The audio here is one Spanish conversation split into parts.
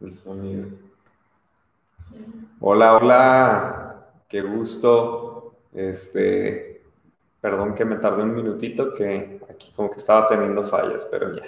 el sonido. Hola, hola, qué gusto. Este, perdón que me tardé un minutito, que aquí como que estaba teniendo fallas, pero ya.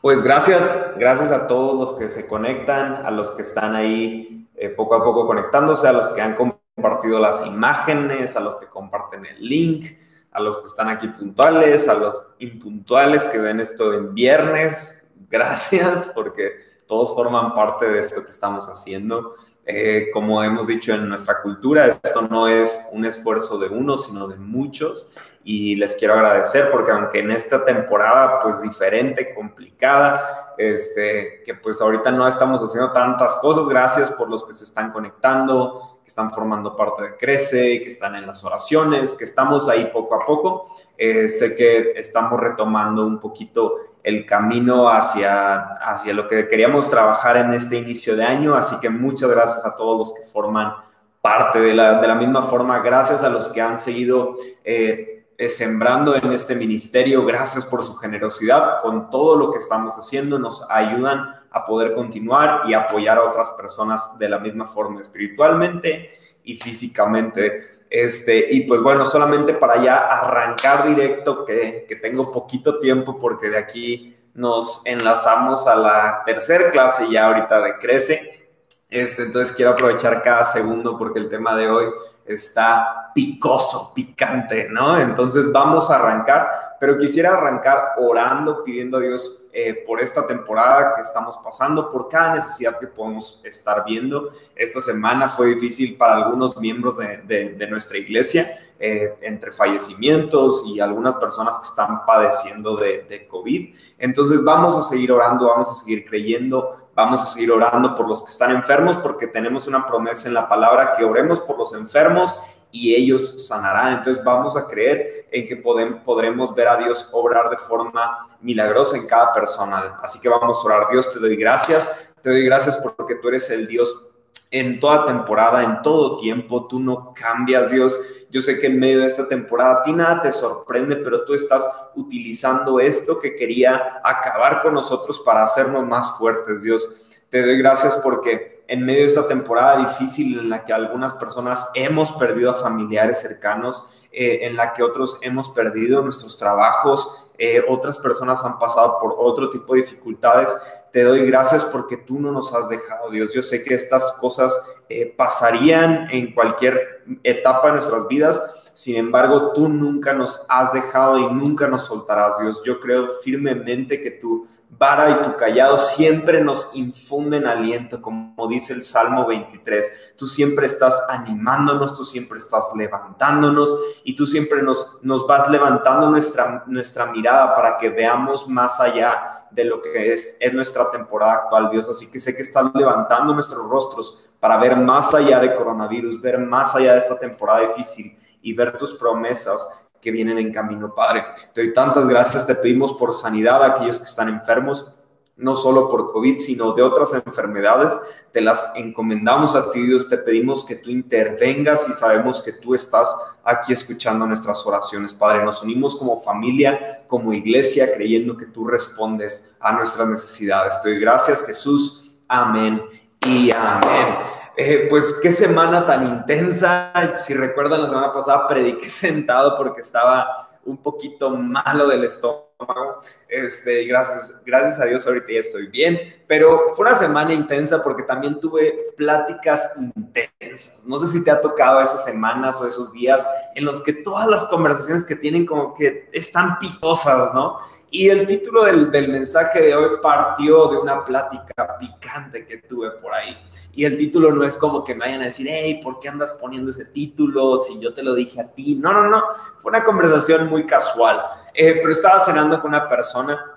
Pues gracias, gracias a todos los que se conectan, a los que están ahí eh, poco a poco conectándose, a los que han compartido las imágenes, a los que comparten el link, a los que están aquí puntuales, a los impuntuales que ven esto en viernes, gracias porque todos forman parte de esto que estamos haciendo. Eh, como hemos dicho en nuestra cultura, esto no es un esfuerzo de uno, sino de muchos. Y les quiero agradecer porque aunque en esta temporada pues diferente, complicada, este, que pues ahorita no estamos haciendo tantas cosas, gracias por los que se están conectando, que están formando parte de Crece, que están en las oraciones, que estamos ahí poco a poco. Eh, sé que estamos retomando un poquito el camino hacia, hacia lo que queríamos trabajar en este inicio de año. Así que muchas gracias a todos los que forman parte de la, de la misma forma. Gracias a los que han seguido eh, sembrando en este ministerio. Gracias por su generosidad. Con todo lo que estamos haciendo nos ayudan a poder continuar y apoyar a otras personas de la misma forma espiritualmente y físicamente. Este, y pues bueno, solamente para ya arrancar directo, que, que tengo poquito tiempo porque de aquí nos enlazamos a la tercera clase ya ahorita de Crece. Este, entonces quiero aprovechar cada segundo porque el tema de hoy está picoso, picante, ¿no? Entonces vamos a arrancar, pero quisiera arrancar orando, pidiendo a Dios eh, por esta temporada que estamos pasando, por cada necesidad que podemos estar viendo. Esta semana fue difícil para algunos miembros de, nuestra iglesia, eh, entre fallecimientos y algunas personas que están padeciendo de, de COVID. Entonces vamos a seguir orando, vamos a seguir creyendo, vamos a seguir orando por los que están enfermos, porque tenemos una promesa en la palabra que oremos por los enfermos y ellos sanarán. Entonces vamos a creer en que podremos ver a Dios obrar de forma milagrosa en cada persona. Así que vamos a orar. Dios, te doy gracias. Te doy gracias porque tú eres el Dios en toda temporada, en todo tiempo. Tú no cambias, Dios. Yo sé que en medio de esta temporada a ti nada te sorprende, pero tú estás utilizando esto que quería acabar con nosotros para hacernos más fuertes, Dios. Te doy gracias porque en medio de esta temporada difícil en la que algunas personas hemos perdido a familiares cercanos, eh, en la que otros hemos perdido nuestros trabajos, eh, otras personas han pasado por otro tipo de dificultades. Te doy gracias porque tú no nos has dejado, Dios. Yo sé que estas cosas eh, pasarían en cualquier etapa de nuestras vidas, sin embargo, tú nunca nos has dejado y nunca nos soltarás, Dios. Yo creo firmemente que tu vara y tu callado siempre nos infunden aliento, como dice el Salmo 23. Tú siempre estás animándonos, tú siempre estás levantándonos y tú siempre nos, nos vas levantando nuestra, nuestra mirada para que veamos más allá de lo que es, es nuestra temporada actual, Dios. Así que sé que estás levantando nuestros rostros para ver más allá de coronavirus, ver más allá de esta temporada difícil y ver tus promesas que vienen en camino, Padre. Te doy tantas gracias, te pedimos por sanidad a aquellos que están enfermos, no solo por COVID, sino de otras enfermedades. Te las encomendamos a ti, Dios. Te pedimos que tú intervengas y sabemos que tú estás aquí escuchando nuestras oraciones, Padre. Nos unimos como familia, como iglesia, creyendo que tú respondes a nuestras necesidades. Te doy gracias, Jesús. Amén y amén. Eh, pues qué semana tan intensa. Si recuerdan, la semana pasada prediqué sentado porque estaba un poquito malo del estómago. Este, gracias, gracias a Dios ahorita ya estoy bien. Pero fue una semana intensa porque también tuve pláticas intensas. No sé si te ha tocado esas semanas o esos días en los que todas las conversaciones que tienen como que están picosas, ¿no? Y el título del, del, mensaje de hoy partió de una plática picante que tuve por ahí. Y el título no es como que me vayan a decir, hey, ¿por qué andas poniendo ese título? Si yo te lo dije a ti. No, no, no. Fue una conversación muy casual. Eh, pero estaba cenando con una persona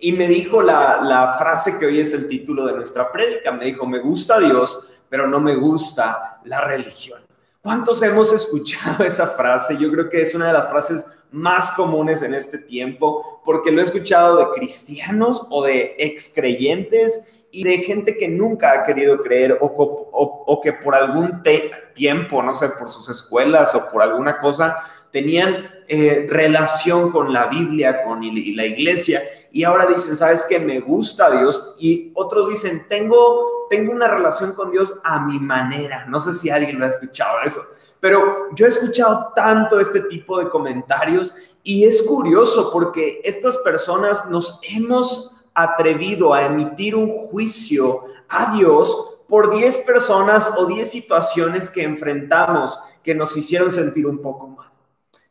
y me dijo la, la frase que hoy es el título de nuestra prédica. Me dijo, me gusta Dios, pero no me gusta la religión. ¿Cuántos hemos escuchado esa frase? Yo creo que es una de las frases más comunes en este tiempo, porque lo he escuchado de cristianos o de excreyentes y de gente que nunca ha querido creer o, o que por algún tiempo, no sé, por sus escuelas o por alguna cosa, tenían eh, relación con la Biblia, con la iglesia, y ahora dicen, ¿sabes qué? Me gusta Dios. Y otros dicen, tengo, tengo una relación con Dios a mi manera. No sé si alguien lo ha escuchado eso. Pero yo he escuchado tanto este tipo de comentarios y es curioso porque estas personas nos hemos atrevido a emitir un juicio a Dios por 10 personas o 10 situaciones que enfrentamos que nos hicieron sentir un poco mal.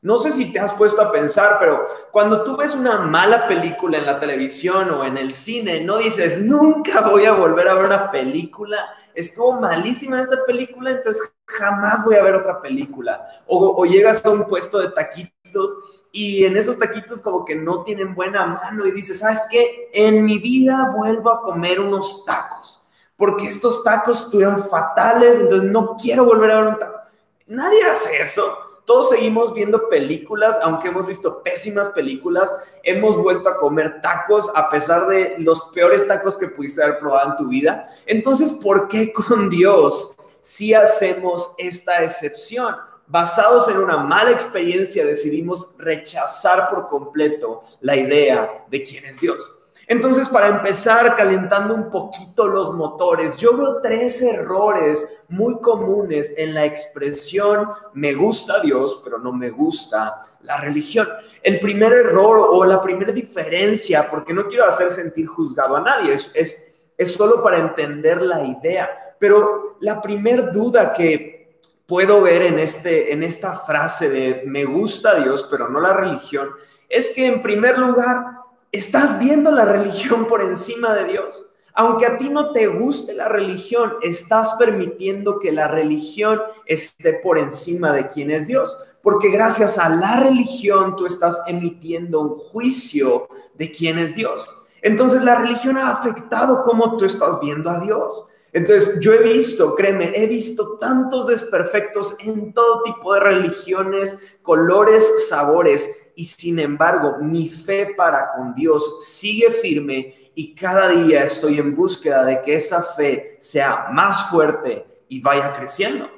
No sé si te has puesto a pensar, pero cuando tú ves una mala película en la televisión o en el cine, no dices, nunca voy a volver a ver una película, estuvo malísima esta película, entonces jamás voy a ver otra película. O, llegas a un puesto de taquitos y en esos taquitos como que no tienen buena mano y dices, ¿sabes qué? En mi vida vuelvo a comer unos tacos, porque estos tacos estuvieron fatales, entonces no quiero volver a ver un taco. Nadie hace eso todos seguimos viendo películas, aunque hemos visto pésimas películas, hemos vuelto a comer tacos a pesar de los peores tacos que pudiste haber probado en tu vida. Entonces, ¿por qué con Dios si hacemos esta excepción? Basados en una mala experiencia, decidimos rechazar por completo la idea de quién es Dios. Entonces, para empezar calentando un poquito los motores, yo veo tres errores muy comunes en la expresión me gusta Dios, pero no me gusta la religión. El primer error o la primera diferencia, porque no quiero hacer sentir juzgado a nadie, es, es, es solo para entender la idea, pero la primera duda que puedo ver en, este, en esta frase de me gusta Dios, pero no la religión, es que en primer lugar, estás viendo la religión por encima de Dios. Aunque a ti no te guste la religión, estás permitiendo que la religión esté por encima de quién es Dios. Porque gracias a la religión tú estás emitiendo un juicio de quién es Dios. Entonces la religión ha afectado cómo tú estás viendo a Dios. Entonces, yo he visto, créeme, he visto tantos desperfectos en todo tipo de religiones, colores, sabores, y sin embargo, mi fe para con Dios sigue firme y cada día estoy en búsqueda de que esa fe sea más fuerte y vaya creciendo.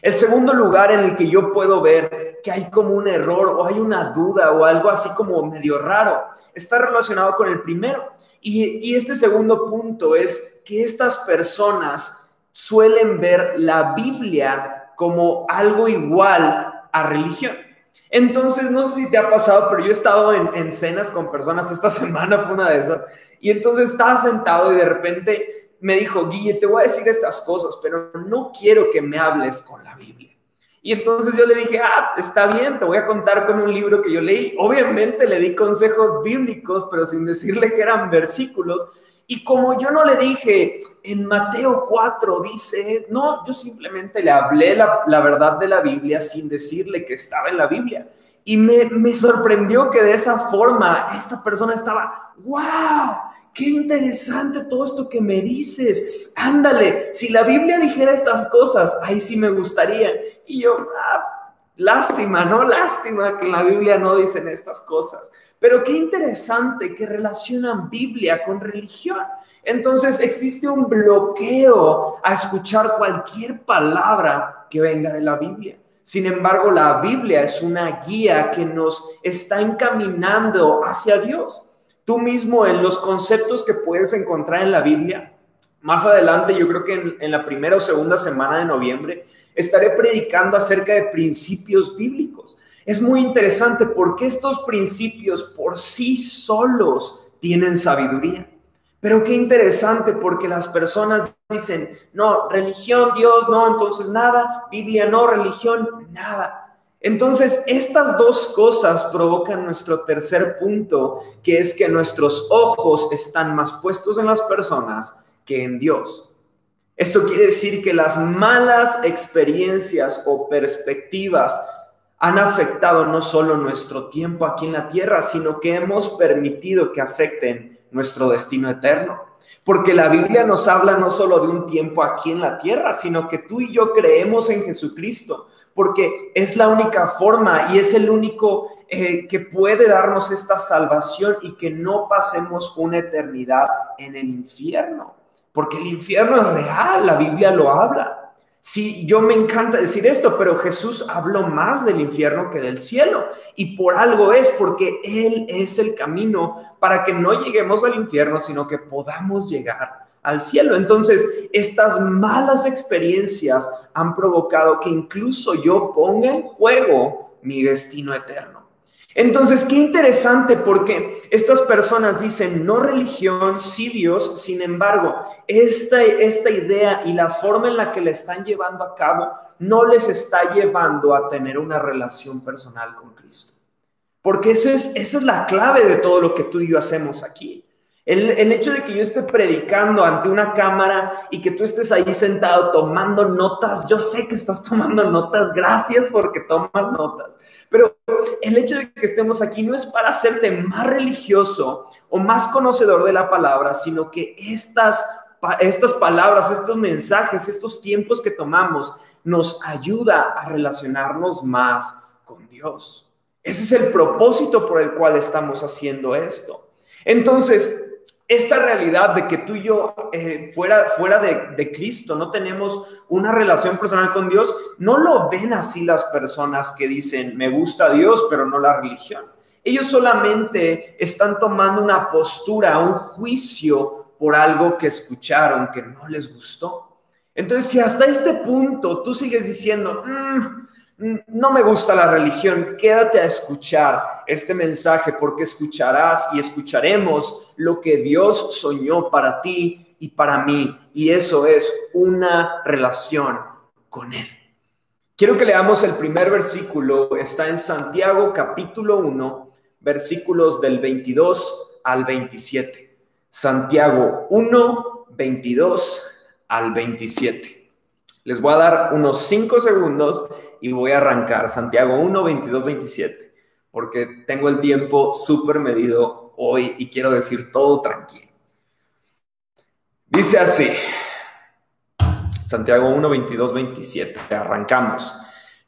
El segundo lugar en el que yo puedo ver que hay como un error o hay una duda o algo así como medio raro está relacionado con el primero. Y, este segundo punto es que estas personas suelen ver la Biblia como algo igual a religión. Entonces, no sé si te ha pasado, pero yo he estado en, en cenas con personas, esta semana fue una de esas, y entonces estaba sentado y de repente me dijo, Guille, te voy a decir estas cosas, pero no quiero que me hables con la Biblia. Y entonces yo le dije, ah, está bien, te voy a contar con un libro que yo leí. Obviamente le di consejos bíblicos, pero sin decirle que eran versículos. Y como yo no le dije, en Mateo 4 dice, no, yo simplemente le hablé la, la verdad de la Biblia sin decirle que estaba en la Biblia. Y me, me sorprendió que de esa forma esta persona estaba, wow, qué interesante todo esto que me dices. Ándale, si la Biblia dijera estas cosas, ahí sí me gustaría. Y yo, ah, lástima, ¿no? Lástima que la Biblia no dicen estas cosas. Pero qué interesante que relacionan Biblia con religión. Entonces existe un bloqueo a escuchar cualquier palabra que venga de la Biblia. Sin embargo, la Biblia es una guía que nos está encaminando hacia Dios tú mismo en los conceptos que puedes encontrar en la Biblia. Más adelante, yo creo que en, la primera o segunda semana de noviembre, estaré predicando acerca de principios bíblicos. Es muy interesante porque estos principios por sí solos tienen sabiduría. Pero qué interesante porque las personas dicen, no, religión, Dios, no, entonces nada, Biblia, no, religión, nada. Entonces, estas dos cosas provocan nuestro tercer punto, que es que nuestros ojos están más puestos en las personas que en Dios. Esto quiere decir que las malas experiencias o perspectivas han afectado no solo nuestro tiempo aquí en la tierra, sino que hemos permitido que afecten nuestro destino eterno. Porque la Biblia nos habla no solo de un tiempo aquí en la tierra, sino que tú y yo creemos en Jesucristo porque es la única forma y es el único eh, que puede darnos esta salvación y que no pasemos una eternidad en el infierno, porque el infierno es real, la Biblia lo habla. Sí, yo me encanta decir esto, pero Jesús habló más del infierno que del cielo. Y por algo es, porque Él es el camino para que no lleguemos al infierno, sino que podamos llegar al cielo. Entonces, estas malas experiencias han provocado que incluso yo ponga en juego mi destino eterno. Entonces, qué interesante porque estas personas dicen no religión, sí Dios, sin embargo, esta, esta idea y la forma en la que la están llevando a cabo no les está llevando a tener una relación personal con Cristo. Porque esa es, esa es la clave de todo lo que tú y yo hacemos aquí. El, hecho de que yo esté predicando ante una cámara y que tú estés ahí sentado tomando notas, yo sé que estás tomando notas, gracias porque tomas notas, pero el hecho de que estemos aquí no es para hacerte más religioso o más conocedor de la palabra, sino que estas, estas palabras, estos mensajes, estos tiempos que tomamos nos ayuda a relacionarnos más con Dios. Ese es el propósito por el cual estamos haciendo esto. Entonces, esta realidad de que tú y yo eh, fuera, fuera de, Cristo no tenemos una relación personal con Dios, no lo ven así las personas que dicen, me gusta Dios, pero no la religión. Ellos solamente están tomando una postura, un juicio por algo que escucharon que no les gustó. Entonces, si hasta este punto tú sigues diciendo, mm, no me gusta la religión, quédate a escuchar este mensaje porque escucharás y escucharemos lo que Dios soñó para ti y para mí. Y eso es una relación con Él. Quiero que leamos el primer versículo, está en Santiago capítulo 1, versículos del 22 al 27. Santiago 1, 22 al 27. Les voy a dar unos 5 segundos y voy a arrancar Santiago 1, 22, 27, porque tengo el tiempo súper medido hoy y quiero decir todo tranquilo. Dice así, Santiago 1, 22, 27, arrancamos.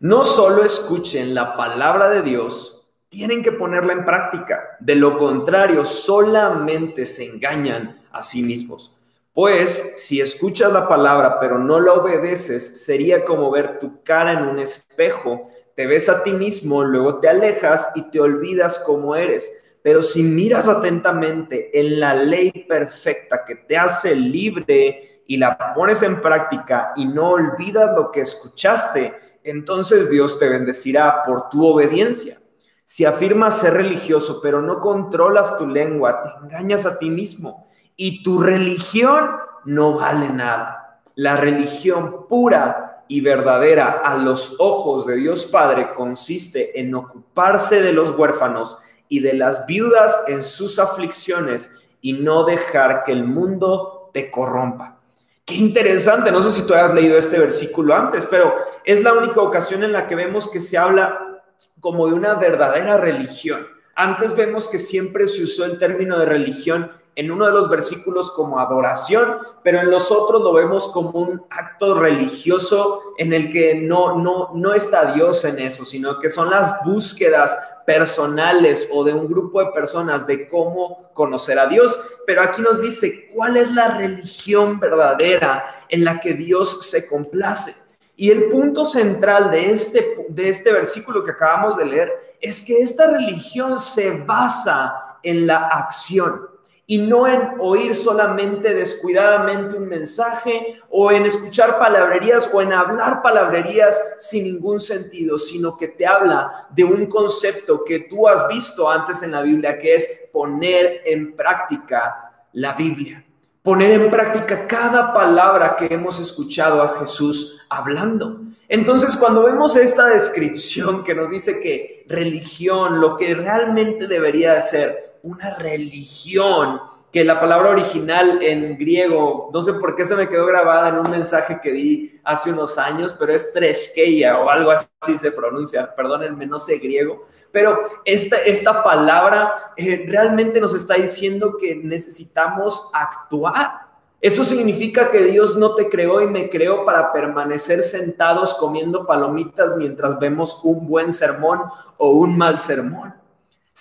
No solo escuchen la palabra de Dios, tienen que ponerla en práctica. De lo contrario, solamente se engañan a sí mismos. Pues si escuchas la palabra pero no la obedeces, sería como ver tu cara en un espejo. Te ves a ti mismo, luego te alejas y te olvidas cómo eres. Pero si miras atentamente en la ley perfecta que te hace libre y la pones en práctica y no olvidas lo que escuchaste, entonces Dios te bendecirá por tu obediencia. Si afirmas ser religioso pero no controlas tu lengua, te engañas a ti mismo y tu religión no vale nada. La religión pura y verdadera a los ojos de Dios Padre consiste en ocuparse de los huérfanos y de las viudas en sus aflicciones y no dejar que el mundo te corrompa. Qué interesante, no sé si tú has leído este versículo antes, pero es la única ocasión en la que vemos que se habla como de una verdadera religión. Antes vemos que siempre se usó el término de religión en uno de los versículos como adoración, pero en los otros lo vemos como un acto religioso en el que no, no, no está Dios en eso, sino que son las búsquedas personales o de un grupo de personas de cómo conocer a Dios. Pero aquí nos dice cuál es la religión verdadera en la que Dios se complace. Y el punto central de este, de este versículo que acabamos de leer es que esta religión se basa en la acción y no en oír solamente descuidadamente un mensaje o en escuchar palabrerías o en hablar palabrerías sin ningún sentido, sino que te habla de un concepto que tú has visto antes en la Biblia, que es poner en práctica la Biblia. Poner en práctica cada palabra que hemos escuchado a Jesús hablando. Entonces, cuando vemos esta descripción que nos dice que religión, lo que realmente debería ser una religión, que la palabra original en griego, no sé por qué se me quedó grabada en un mensaje que di hace unos años, pero es treshkeia o algo así se pronuncia, perdónenme, no sé griego, pero esta, esta palabra eh, realmente nos está diciendo que necesitamos actuar. Eso significa que Dios no te creó y me creó para permanecer sentados comiendo palomitas mientras vemos un buen sermón o un mal sermón.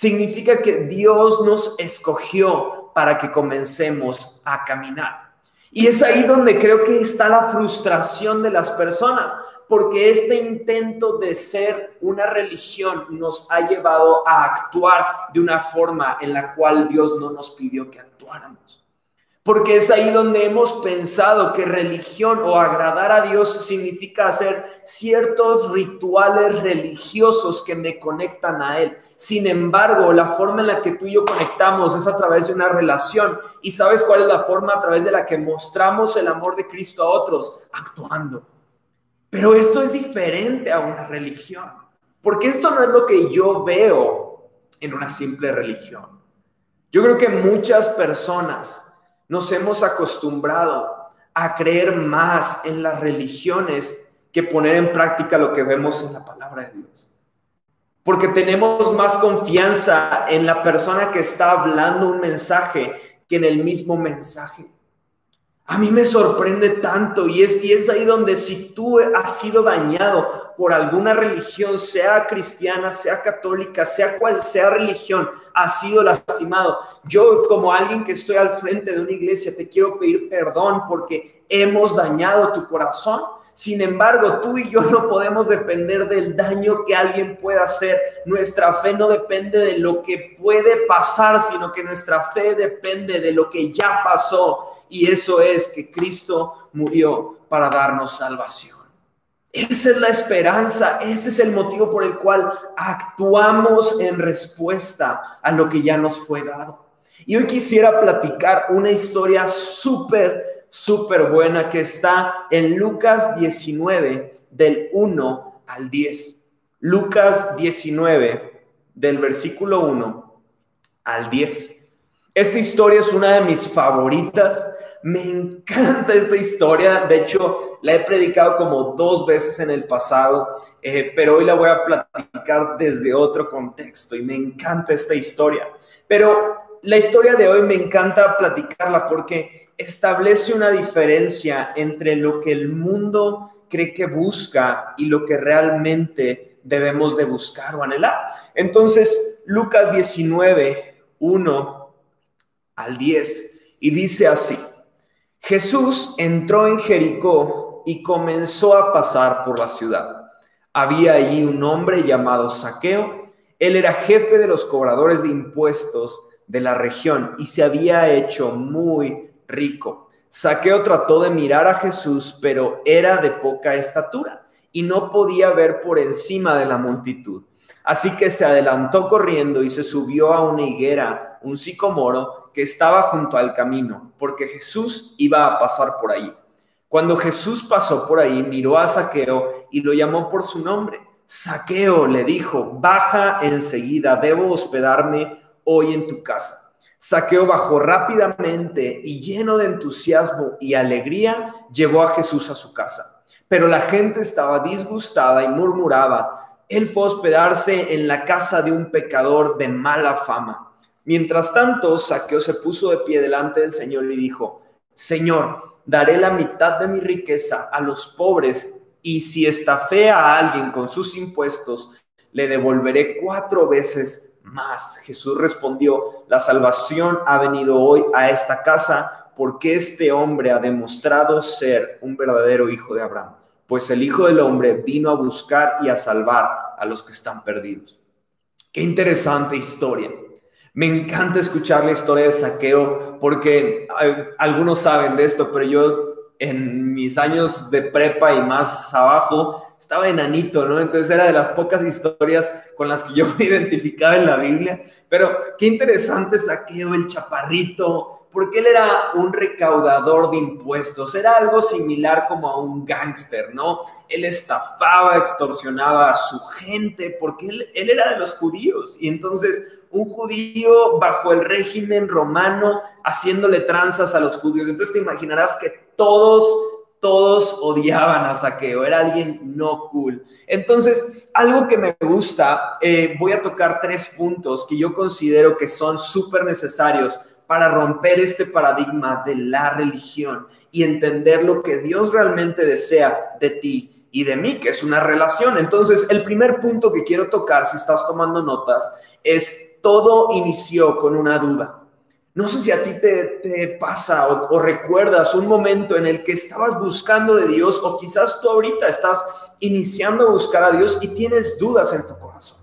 Significa que Dios nos escogió para que comencemos a caminar. Y es ahí donde creo que está la frustración de las personas, porque este intento de ser una religión nos ha llevado a actuar de una forma en la cual Dios no nos pidió que actuáramos. Porque es ahí donde hemos pensado que religión o agradar a Dios significa hacer ciertos rituales religiosos que me conectan a Él. Sin embargo, la forma en la que tú y yo conectamos es a través de una relación. ¿Y sabes cuál es la forma a través de la que mostramos el amor de Cristo a otros? Actuando. Pero esto es diferente a una religión. Porque esto no es lo que yo veo en una simple religión. Yo creo que muchas personas nos hemos acostumbrado a creer más en las religiones que poner en práctica lo que vemos en la palabra de Dios. Porque tenemos más confianza en la persona que está hablando un mensaje que en el mismo mensaje. A mí me sorprende tanto y es, y es ahí donde si tú has sido dañado por alguna religión, sea cristiana, sea católica, sea cual sea religión, has sido lastimado. Yo como alguien que estoy al frente de una iglesia, te quiero pedir perdón porque hemos dañado tu corazón sin embargo, tú y yo no podemos depender del daño que alguien pueda hacer. Nuestra fe no depende de lo que puede pasar, sino que nuestra fe depende de lo que ya pasó. Y eso es que Cristo murió para darnos salvación. Esa es la esperanza, ese es el motivo por el cual actuamos en respuesta a lo que ya nos fue dado. Y hoy quisiera platicar una historia súper súper buena que está en Lucas 19, del 1 al 10. Lucas 19, del versículo 1 al 10. Esta historia es una de mis favoritas. Me encanta esta historia. De hecho, la he predicado como dos veces en el pasado, eh, pero hoy la voy a platicar desde otro contexto y me encanta esta historia. Pero la historia de hoy me encanta platicarla porque establece una diferencia entre lo que el mundo cree que busca y lo que realmente debemos de buscar o anhelar. Entonces, Lucas 19, 1 al 10, y dice así, Jesús entró en Jericó y comenzó a pasar por la ciudad. Había allí un hombre llamado Saqueo, él era jefe de los cobradores de impuestos de la región y se había hecho muy rico. Saqueo trató de mirar a Jesús, pero era de poca estatura y no podía ver por encima de la multitud. Así que se adelantó corriendo y se subió a una higuera, un sicomoro, que estaba junto al camino, porque Jesús iba a pasar por ahí. Cuando Jesús pasó por ahí, miró a Saqueo y lo llamó por su nombre. Saqueo le dijo, baja enseguida, debo hospedarme hoy en tu casa. Saqueo bajó rápidamente y lleno de entusiasmo y alegría llevó a Jesús a su casa. Pero la gente estaba disgustada y murmuraba, él fue a hospedarse en la casa de un pecador de mala fama. Mientras tanto, Saqueo se puso de pie delante del Señor y dijo, Señor, daré la mitad de mi riqueza a los pobres y si estafé a alguien con sus impuestos, le devolveré cuatro veces más. Jesús respondió, la salvación ha venido hoy a esta casa porque este hombre ha demostrado ser un verdadero hijo de Abraham, pues el Hijo del Hombre vino a buscar y a salvar a los que están perdidos. Qué interesante historia. Me encanta escuchar la historia de Saqueo porque algunos saben de esto, pero yo en mis años de prepa y más abajo, estaba enanito, ¿no? Entonces era de las pocas historias con las que yo me identificaba en la Biblia. Pero qué interesante saqueo el chaparrito, porque él era un recaudador de impuestos, era algo similar como a un gángster, ¿no? Él estafaba, extorsionaba a su gente, porque él, él era de los judíos. Y entonces un judío bajo el régimen romano haciéndole tranzas a los judíos. Entonces te imaginarás que todos, todos odiaban a Saqueo, era alguien no cool. Entonces, algo que me gusta, eh, voy a tocar tres puntos que yo considero que son súper necesarios para romper este paradigma de la religión y entender lo que Dios realmente desea de ti y de mí, que es una relación. Entonces, el primer punto que quiero tocar, si estás tomando notas, es todo inició con una duda. No sé si a ti te, pasa o, recuerdas un momento en el que estabas buscando de Dios o quizás tú ahorita estás iniciando a buscar a Dios y tienes dudas en tu corazón.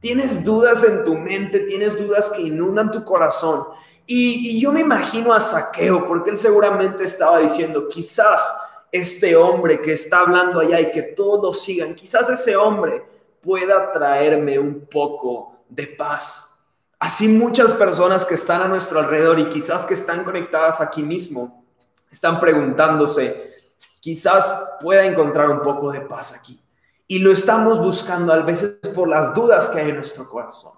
Tienes dudas en tu mente, tienes dudas que inundan tu corazón. Y, y yo me imagino a Saqueo, porque él seguramente estaba diciendo, quizás este hombre que está hablando allá y que todos sigan, quizás ese hombre pueda traerme un poco de paz. Así muchas personas que están a nuestro alrededor y quizás que están conectadas aquí mismo, están preguntándose, quizás pueda encontrar un poco de paz aquí. Y lo estamos buscando a veces por las dudas que hay en nuestro corazón.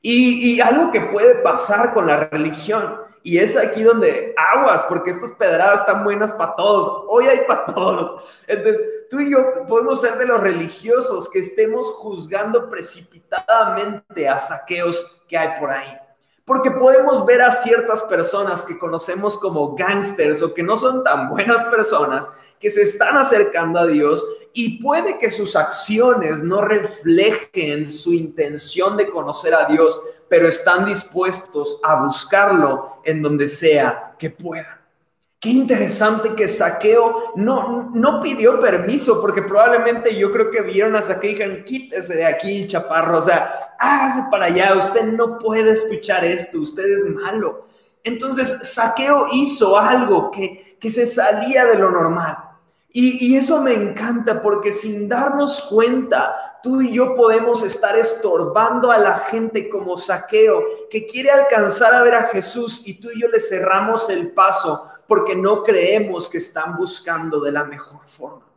Y, algo que puede pasar con la religión y es aquí donde aguas, porque estas pedradas están buenas para todos. Hoy hay para todos. Entonces, tú y yo podemos ser de los religiosos que estemos juzgando precipitadamente a saqueos que hay por ahí. Porque podemos ver a ciertas personas que conocemos como gangsters o que no son tan buenas personas, que se están acercando a Dios y puede que sus acciones no reflejen su intención de conocer a Dios, pero están dispuestos a buscarlo en donde sea que puedan. Qué interesante que Saqueo no, no pidió permiso, porque probablemente yo creo que vieron a Saqueo y dijeron, quítese de aquí, chaparro, o sea, hágase para allá, usted no puede escuchar esto, usted es malo. Entonces, Saqueo hizo algo que, que se salía de lo normal. Y, eso me encanta porque sin darnos cuenta, tú y yo podemos estar estorbando a la gente como saqueo que quiere alcanzar a ver a Jesús y tú y yo le cerramos el paso porque no creemos que están buscando de la mejor forma.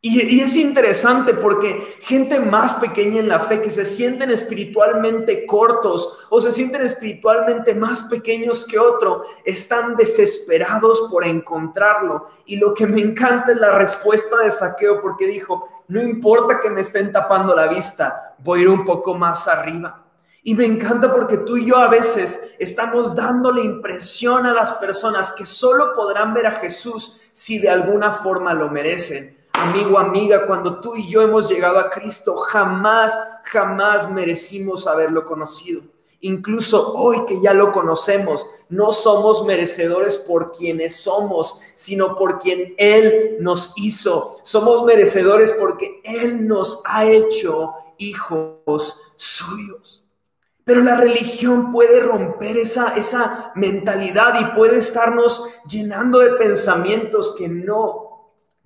Y, es interesante porque gente más pequeña en la fe que se sienten espiritualmente cortos o se sienten espiritualmente más pequeños que otro, están desesperados por encontrarlo. Y lo que me encanta es la respuesta de Saqueo porque dijo, no importa que me estén tapando la vista, voy a ir un poco más arriba. Y me encanta porque tú y yo a veces estamos dando la impresión a las personas que solo podrán ver a Jesús si de alguna forma lo merecen amigo, amiga, cuando tú y yo hemos llegado a Cristo, jamás, jamás merecimos haberlo conocido. Incluso hoy que ya lo conocemos, no somos merecedores por quienes somos, sino por quien Él nos hizo. Somos merecedores porque Él nos ha hecho hijos suyos. Pero la religión puede romper esa, esa mentalidad y puede estarnos llenando de pensamientos que no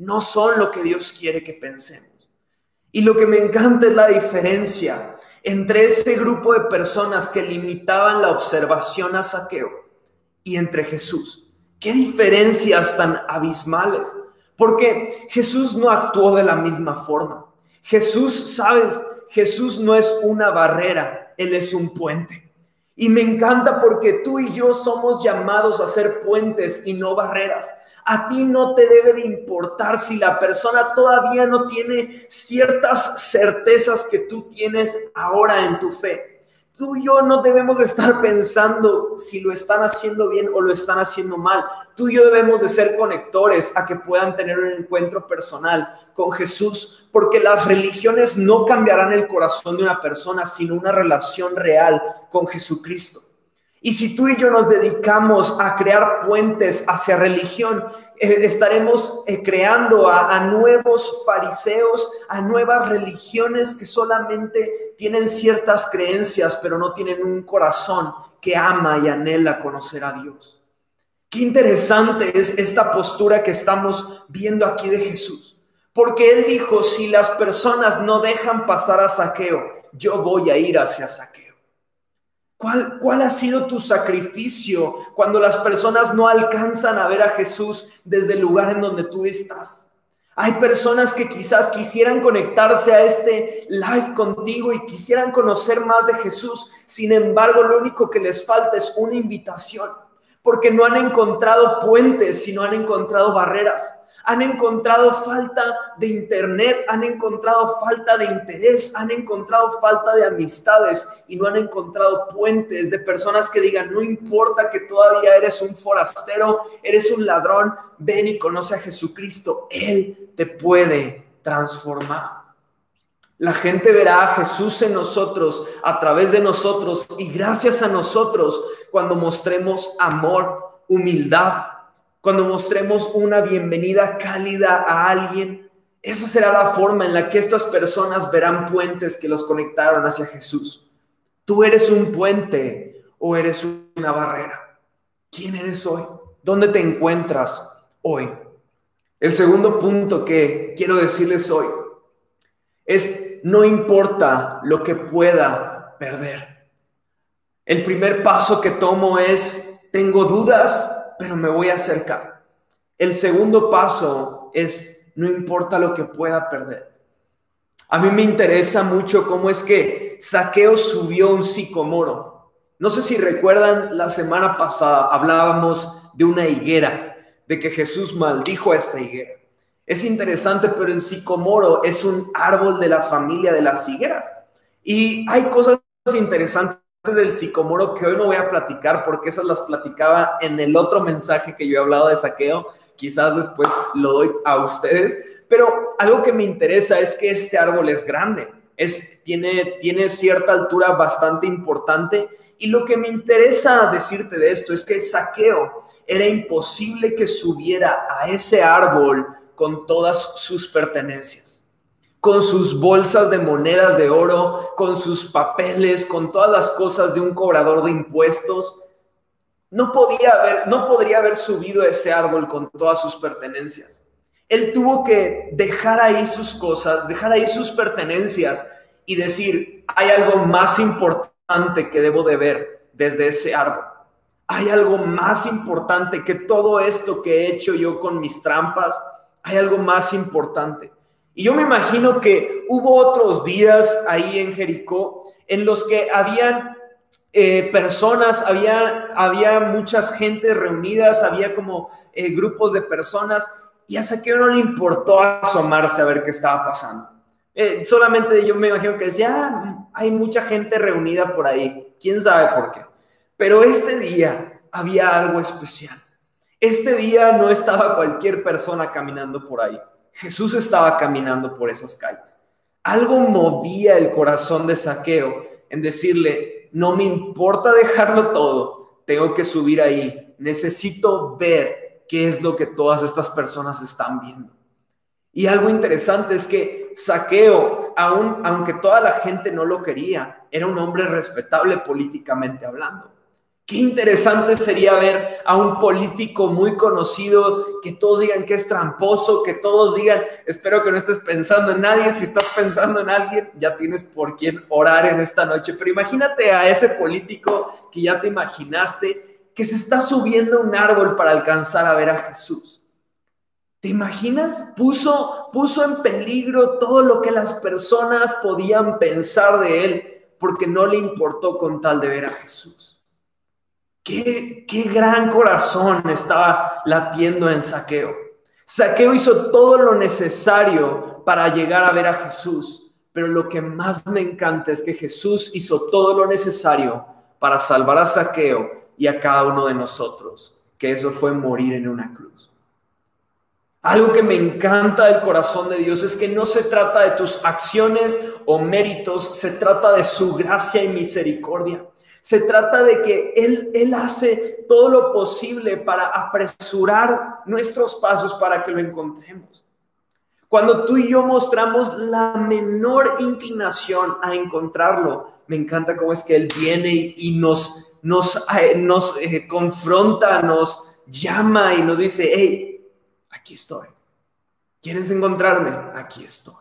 no son lo que Dios quiere que pensemos. Y lo que me encanta es la diferencia entre ese grupo de personas que limitaban la observación a saqueo y entre Jesús. Qué diferencias tan abismales. Porque Jesús no actuó de la misma forma. Jesús, sabes, Jesús no es una barrera, Él es un puente. Y me encanta porque tú y yo somos llamados a ser puentes y no barreras. A ti no te debe de importar si la persona todavía no tiene ciertas certezas que tú tienes ahora en tu fe. Tú y yo no debemos de estar pensando si lo están haciendo bien o lo están haciendo mal. Tú y yo debemos de ser conectores a que puedan tener un encuentro personal con Jesús, porque las religiones no cambiarán el corazón de una persona, sino una relación real con Jesucristo. Y si tú y yo nos dedicamos a crear puentes hacia religión, eh, estaremos eh, creando a, nuevos fariseos, a nuevas religiones que solamente tienen ciertas creencias, pero no tienen un corazón que ama y anhela conocer a Dios. Qué interesante es esta postura que estamos viendo aquí de Jesús. Porque Él dijo, si las personas no dejan pasar a saqueo, yo voy a ir hacia saqueo. ¿Cuál, ha sido tu sacrificio cuando las personas no alcanzan a ver a Jesús desde el lugar en donde tú estás? Hay personas que quizás quisieran conectarse a este live contigo y quisieran conocer más de Jesús. Sin embargo, lo único que les falta es una invitación, porque no han encontrado puentes, sino han encontrado barreras han encontrado falta de internet, han encontrado falta de interés, han encontrado falta de amistades y no han encontrado puentes de personas que digan, no importa que todavía eres un forastero, eres un ladrón, ven y conoce a Jesucristo, Él te puede transformar. La gente verá a Jesús en nosotros, a través de nosotros y gracias a nosotros cuando mostremos amor, humildad, cuando mostremos una bienvenida cálida a alguien. Esa será la forma en la que estas personas verán puentes que los conectaron hacia Jesús. Tú eres un puente o eres una barrera. ¿Quién eres hoy? ¿Dónde te encuentras hoy? El segundo punto que quiero decirles hoy es no importa lo que pueda perder. El primer paso que tomo es, tengo dudas, pero me voy a acercar. El segundo paso es, no importa lo que pueda perder. A mí me interesa mucho cómo es que Saqueo subió un sicomoro. No sé si recuerdan, la semana pasada hablábamos de una higuera, de que Jesús maldijo a esta higuera. Es interesante, pero el sicomoro es un árbol de la familia de las higueras. Y hay cosas interesantes del sicomoro que hoy no voy a platicar porque esas las platicaba en el otro mensaje que yo he hablado de saqueo. Quizás después lo doy a ustedes. Pero algo que me interesa es que este árbol es grande. Es, tiene, tiene cierta altura bastante importante. Y lo que me interesa decirte de esto es que saqueo era imposible que subiera a ese árbol con todas sus pertenencias, con sus bolsas de monedas de oro, con sus papeles, con todas las cosas de un cobrador de impuestos. No podía haber, no podría haber subido ese árbol con todas sus pertenencias. Él tuvo que dejar ahí sus cosas, dejar ahí sus pertenencias y decir, hay algo más importante que debo de ver desde ese árbol. Hay algo más importante que todo esto que he hecho yo con mis trampas, hay algo más importante. Y yo me imagino que hubo otros días ahí en Jericó en los que habían eh, personas, había, había muchas gente reunidas, había como eh, grupos de personas y a Saqueo no le importó asomarse a ver qué estaba pasando. Eh, solamente yo me imagino que decía, ah, hay mucha gente reunida por ahí, quién sabe por qué. Pero este día había algo especial. Este día no estaba cualquier persona caminando por ahí. Jesús estaba caminando por esas calles. Algo movía el corazón de Saqueo en decirle, no me importa dejarlo todo, tengo que subir ahí, necesito ver qué es lo que todas estas personas están viendo. Y algo interesante es que Saqueo, aun, aunque toda la gente no lo quería, era un hombre respetable políticamente hablando. Qué interesante sería ver a un político muy conocido, que todos digan que es tramposo, que todos digan, espero que no estés pensando en nadie, si estás pensando en alguien, ya tienes por quién orar en esta noche, pero imagínate a ese político que ya te imaginaste, que se está subiendo a un árbol para alcanzar a ver a Jesús. ¿Te imaginas? Puso, puso en peligro todo lo que las personas podían pensar de él porque no le importó con tal de ver a Jesús. Qué, gran corazón estaba latiendo en Saqueo. Saqueo hizo todo lo necesario para llegar a ver a Jesús, pero lo que más me encanta es que Jesús hizo todo lo necesario para salvar a Saqueo y a cada uno de nosotros, que eso fue morir en una cruz. Algo que me encanta del corazón de Dios es que no se trata de tus acciones o méritos, se trata de su gracia y misericordia. Se trata de que Él, Él hace todo lo posible para apresurar nuestros pasos para que lo encontremos. Cuando tú y yo mostramos la menor inclinación a encontrarlo, me encanta cómo es que Él viene y nos, nos, eh, nos eh, confronta, nos llama y nos dice, hey, aquí estoy. ¿Quieres encontrarme? Aquí estoy.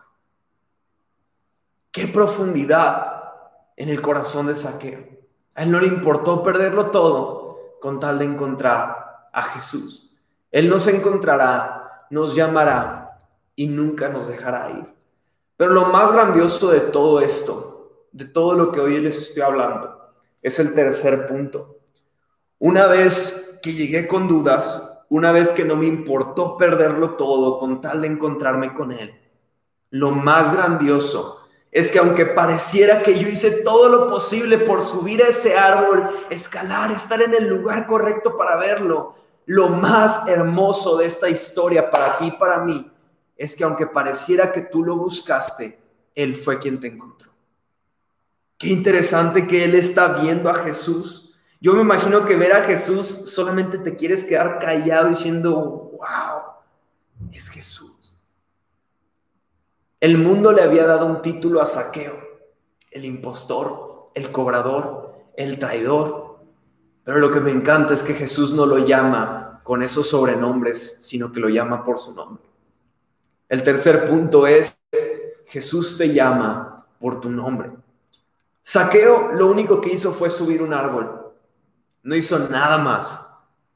Qué profundidad en el corazón de Saqueo. A él no le importó perderlo todo con tal de encontrar a Jesús. Él nos encontrará, nos llamará y nunca nos dejará ir. Pero lo más grandioso de todo esto, de todo lo que hoy les estoy hablando, es el tercer punto. Una vez que llegué con dudas, una vez que no me importó perderlo todo con tal de encontrarme con Él, lo más grandioso es que aunque pareciera que yo hice todo lo posible por subir a ese árbol, escalar, estar en el lugar correcto para verlo, lo más hermoso de esta historia para ti y para mí es que aunque pareciera que tú lo buscaste, Él fue quien te encontró. Qué interesante que Él está viendo a Jesús. Yo me imagino que ver a Jesús solamente te quieres quedar callado diciendo, wow, es Jesús. El mundo le había dado un título a Saqueo, el impostor, el cobrador, el traidor. Pero lo que me encanta es que Jesús no lo llama con esos sobrenombres, sino que lo llama por su nombre. El tercer punto es, Jesús te llama por tu nombre. Saqueo lo único que hizo fue subir un árbol. No hizo nada más.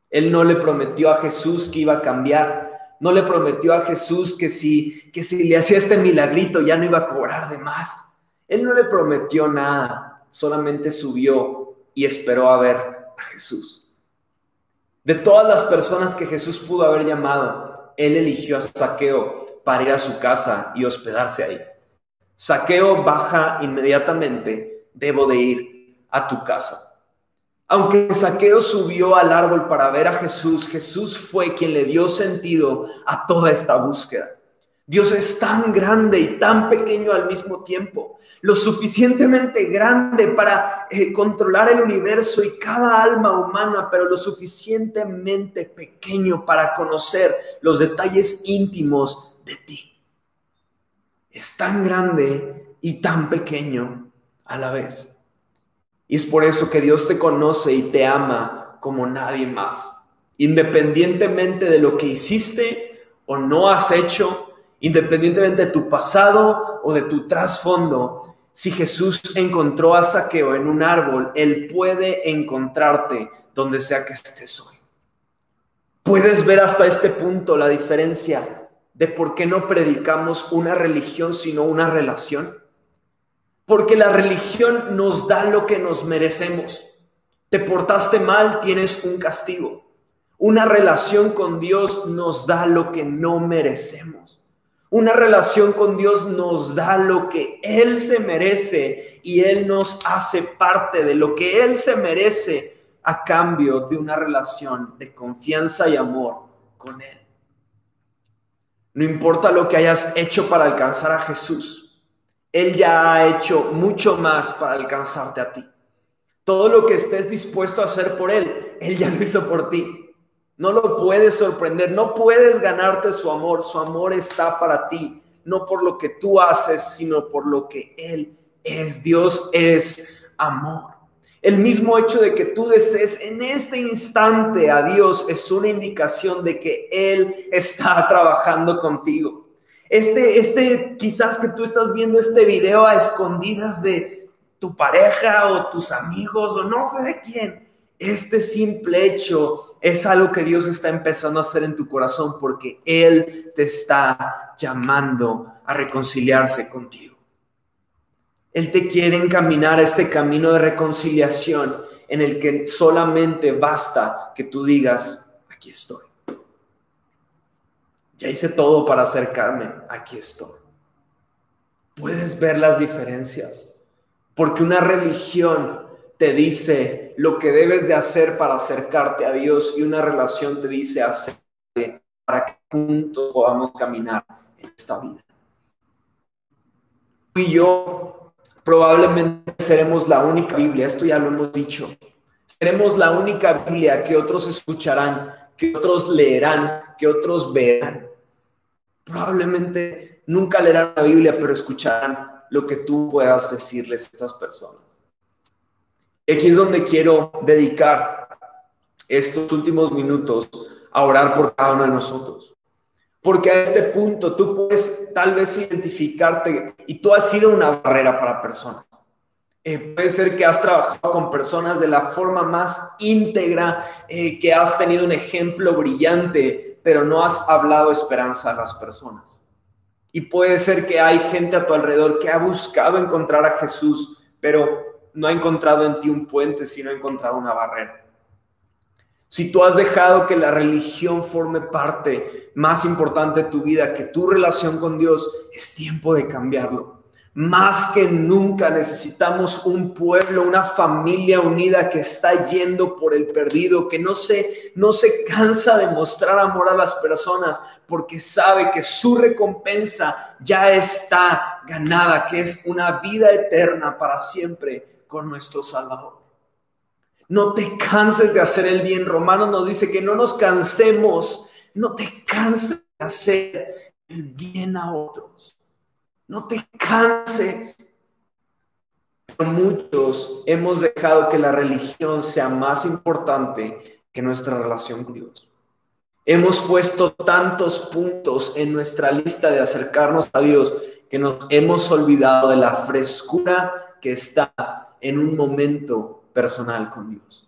Él no le prometió a Jesús que iba a cambiar. No le prometió a Jesús que si, que si le hacía este milagrito ya no iba a cobrar de más. Él no le prometió nada. Solamente subió y esperó a ver a Jesús. De todas las personas que Jesús pudo haber llamado, él eligió a Saqueo para ir a su casa y hospedarse ahí. Saqueo baja inmediatamente, debo de ir a tu casa. Aunque Saqueo subió al árbol para ver a Jesús, Jesús fue quien le dio sentido a toda esta búsqueda. Dios es tan grande y tan pequeño al mismo tiempo, lo suficientemente grande para eh, controlar el universo y cada alma humana, pero lo suficientemente pequeño para conocer los detalles íntimos de ti. Es tan grande y tan pequeño a la vez. Y es por eso que Dios te conoce y te ama como nadie más. Independientemente de lo que hiciste o no has hecho, independientemente de tu pasado o de tu trasfondo, si Jesús encontró a Saqueo en un árbol, Él puede encontrarte donde sea que estés hoy. Puedes ver hasta este punto la diferencia de por qué no predicamos una religión sino una relación. Porque la religión nos da lo que nos merecemos. Te portaste mal, tienes un castigo. Una relación con Dios nos da lo que no merecemos. Una relación con Dios nos da lo que Él se merece y Él nos hace parte de lo que Él se merece a cambio de una relación de confianza y amor con Él. No importa lo que hayas hecho para alcanzar a Jesús, Él ya ha hecho mucho más para alcanzarte a ti. Todo lo que estés dispuesto a hacer por Él, Él ya lo hizo por ti. No lo puedes sorprender, no puedes ganarte su amor. Su amor está para ti, no por lo que tú haces, sino por lo que Él es. Dios es amor. El mismo hecho de que tú desees en este instante a Dios es una indicación de que Él está trabajando contigo. Este, este, quizás que tú estás viendo este video a escondidas de tu pareja o tus amigos o no sé de quién. Este simple hecho es algo que Dios está empezando a hacer en tu corazón porque Él te está llamando a reconciliarse contigo. Él te quiere encaminar a este camino de reconciliación en el que solamente basta que tú digas, aquí estoy. Ya hice todo para acercarme, aquí estoy. Puedes ver las diferencias, porque una religión te dice lo que debes de hacer para acercarte a Dios y una relación te dice hacer para que juntos podamos caminar en esta vida. Tú y yo probablemente seremos la única Biblia, esto ya lo hemos dicho, seremos la única Biblia que otros escucharán, que otros leerán, que otros verán. Probablemente nunca leerán la Biblia, pero escucharán lo que tú puedas decirles a estas personas. Aquí es donde quiero dedicar estos últimos minutos a orar por cada uno de nosotros. Porque a este punto tú puedes tal vez identificarte y tú has sido una barrera para personas. Eh, puede ser que has trabajado con personas de la forma más íntegra, eh, que has tenido un ejemplo brillante, pero no has hablado esperanza a las personas. Y puede ser que hay gente a tu alrededor que ha buscado encontrar a Jesús, pero no ha encontrado en ti un puente, sino ha encontrado una barrera. Si tú has dejado que la religión forme parte más importante de tu vida que tu relación con Dios, es tiempo de cambiarlo. Más que nunca necesitamos un pueblo, una familia unida que está yendo por el perdido, que no se, no se cansa de mostrar amor a las personas porque sabe que su recompensa ya está ganada, que es una vida eterna para siempre con nuestro Salvador. No te canses de hacer el bien. Romano nos dice que no nos cansemos, no te canses de hacer el bien a otros. No te canses. Pero muchos hemos dejado que la religión sea más importante que nuestra relación con Dios. Hemos puesto tantos puntos en nuestra lista de acercarnos a Dios que nos hemos olvidado de la frescura que está en un momento personal con Dios.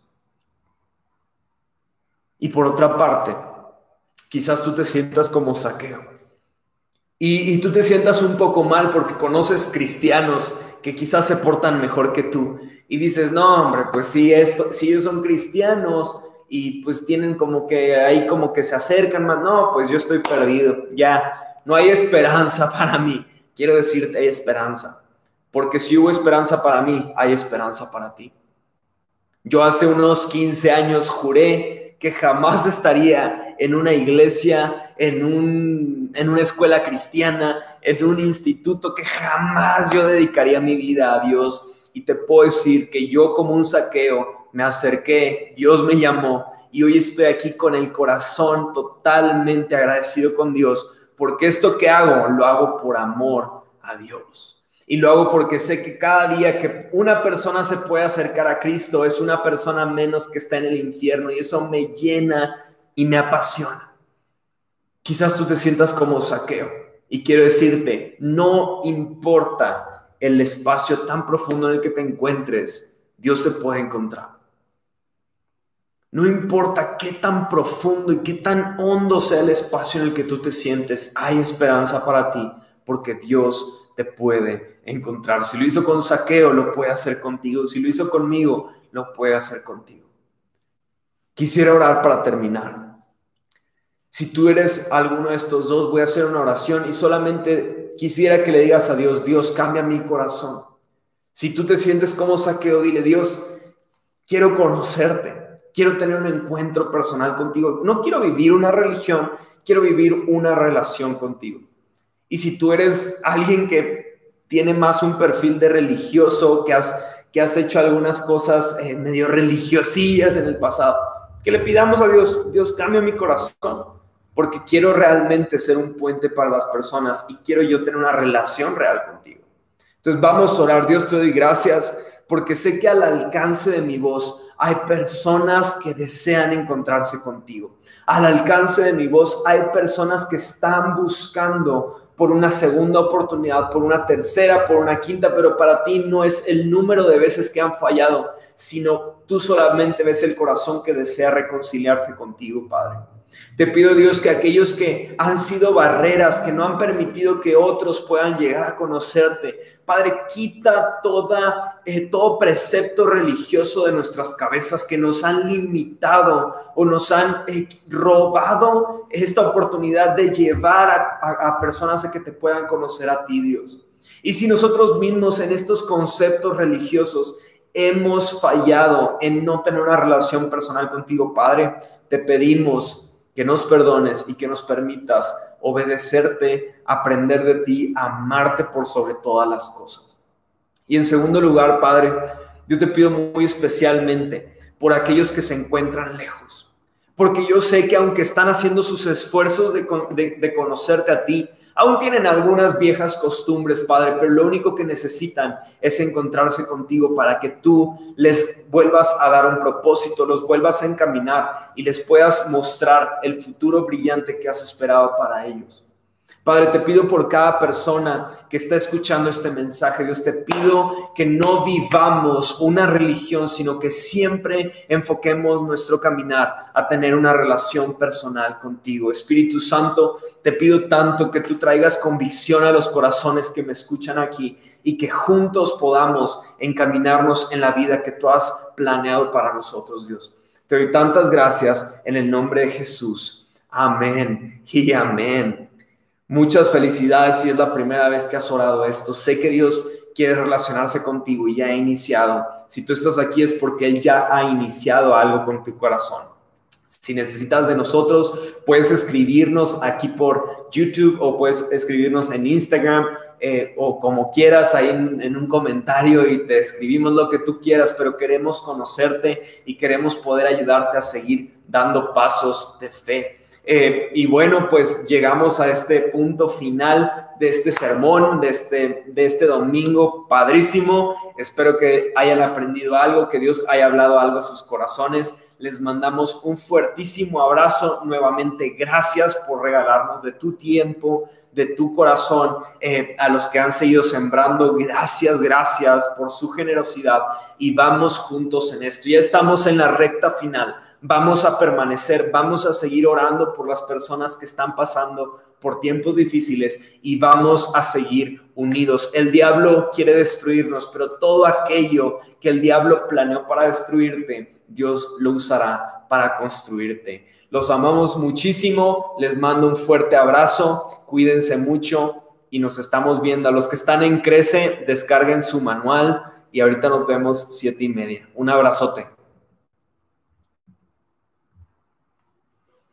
Y por otra parte, quizás tú te sientas como saqueo y, tú te sientas un poco mal porque conoces cristianos que quizás se portan mejor que tú y dices, no, hombre, pues si, esto, si ellos son cristianos y pues tienen como que ahí como que se acercan más, no, pues yo estoy perdido, ya, no hay esperanza para mí. Quiero decirte, hay esperanza, porque si hubo esperanza para mí, hay esperanza para ti. Yo hace unos 15 años juré que jamás estaría en una iglesia, en, un, en una escuela cristiana, en un instituto, que jamás yo dedicaría mi vida a Dios. Y te puedo decir que yo como un saqueo me acerqué, Dios me llamó y hoy estoy aquí con el corazón totalmente agradecido con Dios, porque esto que hago lo hago por amor a Dios. Y lo hago porque sé que cada día que una persona se puede acercar a Cristo es una persona menos que está en el infierno y eso me llena y me apasiona. Quizás tú te sientas como saqueo y quiero decirte, no importa el espacio tan profundo en el que te encuentres, Dios te puede encontrar. No importa qué tan profundo y qué tan hondo sea el espacio en el que tú te sientes, hay esperanza para ti porque Dios te puede encontrar. Si lo hizo con saqueo, lo puede hacer contigo. Si lo hizo conmigo, lo puede hacer contigo. Quisiera orar para terminar. Si tú eres alguno de estos dos, voy a hacer una oración y solamente quisiera que le digas a Dios, Dios, cambia mi corazón. Si tú te sientes como saqueo, dile, Dios, quiero conocerte, quiero tener un encuentro personal contigo. No quiero vivir una religión, quiero vivir una relación contigo. Y si tú eres alguien que tiene más un perfil de religioso, que has, que has hecho algunas cosas eh, medio religiosillas en el pasado, que le pidamos a Dios, Dios cambia mi corazón, porque quiero realmente ser un puente para las personas y quiero yo tener una relación real contigo. Entonces vamos a orar, Dios te doy gracias, porque sé que al alcance de mi voz hay personas que desean encontrarse contigo. Al alcance de mi voz hay personas que están buscando por una segunda oportunidad, por una tercera, por una quinta, pero para ti no es el número de veces que han fallado, sino tú solamente ves el corazón que desea reconciliarse contigo, Padre. Te pido Dios que aquellos que han sido barreras, que no han permitido que otros puedan llegar a conocerte, Padre, quita toda, eh, todo precepto religioso de nuestras cabezas que nos han limitado o nos han eh, robado esta oportunidad de llevar a, a personas a que te puedan conocer a ti, Dios. Y si nosotros mismos en estos conceptos religiosos hemos fallado en no tener una relación personal contigo, Padre, te pedimos que nos perdones y que nos permitas obedecerte, aprender de ti, amarte por sobre todas las cosas. Y en segundo lugar, Padre, yo te pido muy especialmente por aquellos que se encuentran lejos, porque yo sé que aunque están haciendo sus esfuerzos de, de conocerte a ti, Aún tienen algunas viejas costumbres, Padre, pero lo único que necesitan es encontrarse contigo para que tú les vuelvas a dar un propósito, los vuelvas a encaminar y les puedas mostrar el futuro brillante que has esperado para ellos. Padre, te pido por cada persona que está escuchando este mensaje, Dios, te pido que no vivamos una religión, sino que siempre enfoquemos nuestro caminar a tener una relación personal contigo. Espíritu Santo, te pido tanto que tú traigas convicción a los corazones que me escuchan aquí y que juntos podamos encaminarnos en la vida que tú has planeado para nosotros, Dios. Te doy tantas gracias en el nombre de Jesús. Amén y amén. Muchas felicidades si es la primera vez que has orado esto. Sé que Dios quiere relacionarse contigo y ya ha iniciado. Si tú estás aquí es porque Él ya ha iniciado algo con tu corazón. Si necesitas de nosotros, puedes escribirnos aquí por YouTube o puedes escribirnos en Instagram eh, o como quieras ahí en, en, un comentario y te escribimos lo que tú quieras, pero queremos conocerte y queremos poder ayudarte a seguir dando pasos de fe. Eh, y bueno, pues llegamos a este punto final de este sermón, de este, de este domingo padrísimo. Espero que hayan aprendido algo, que Dios haya hablado algo a sus corazones. Les mandamos un fuertísimo abrazo. Nuevamente, gracias por regalarnos de tu tiempo, de tu corazón. Eh, a los que han seguido sembrando, gracias, gracias por su generosidad. Y vamos juntos en esto. Ya estamos en la recta final. Vamos a permanecer, vamos a seguir orando por las personas que están pasando por tiempos difíciles y vamos a seguir unidos. El diablo quiere destruirnos, pero todo aquello que el diablo planeó para destruirte, Dios lo usará para construirte. Los amamos muchísimo, les mando un fuerte abrazo, cuídense mucho y nos estamos viendo. A los que están en Crece, descarguen su manual y ahorita nos vemos siete y media. Un abrazote.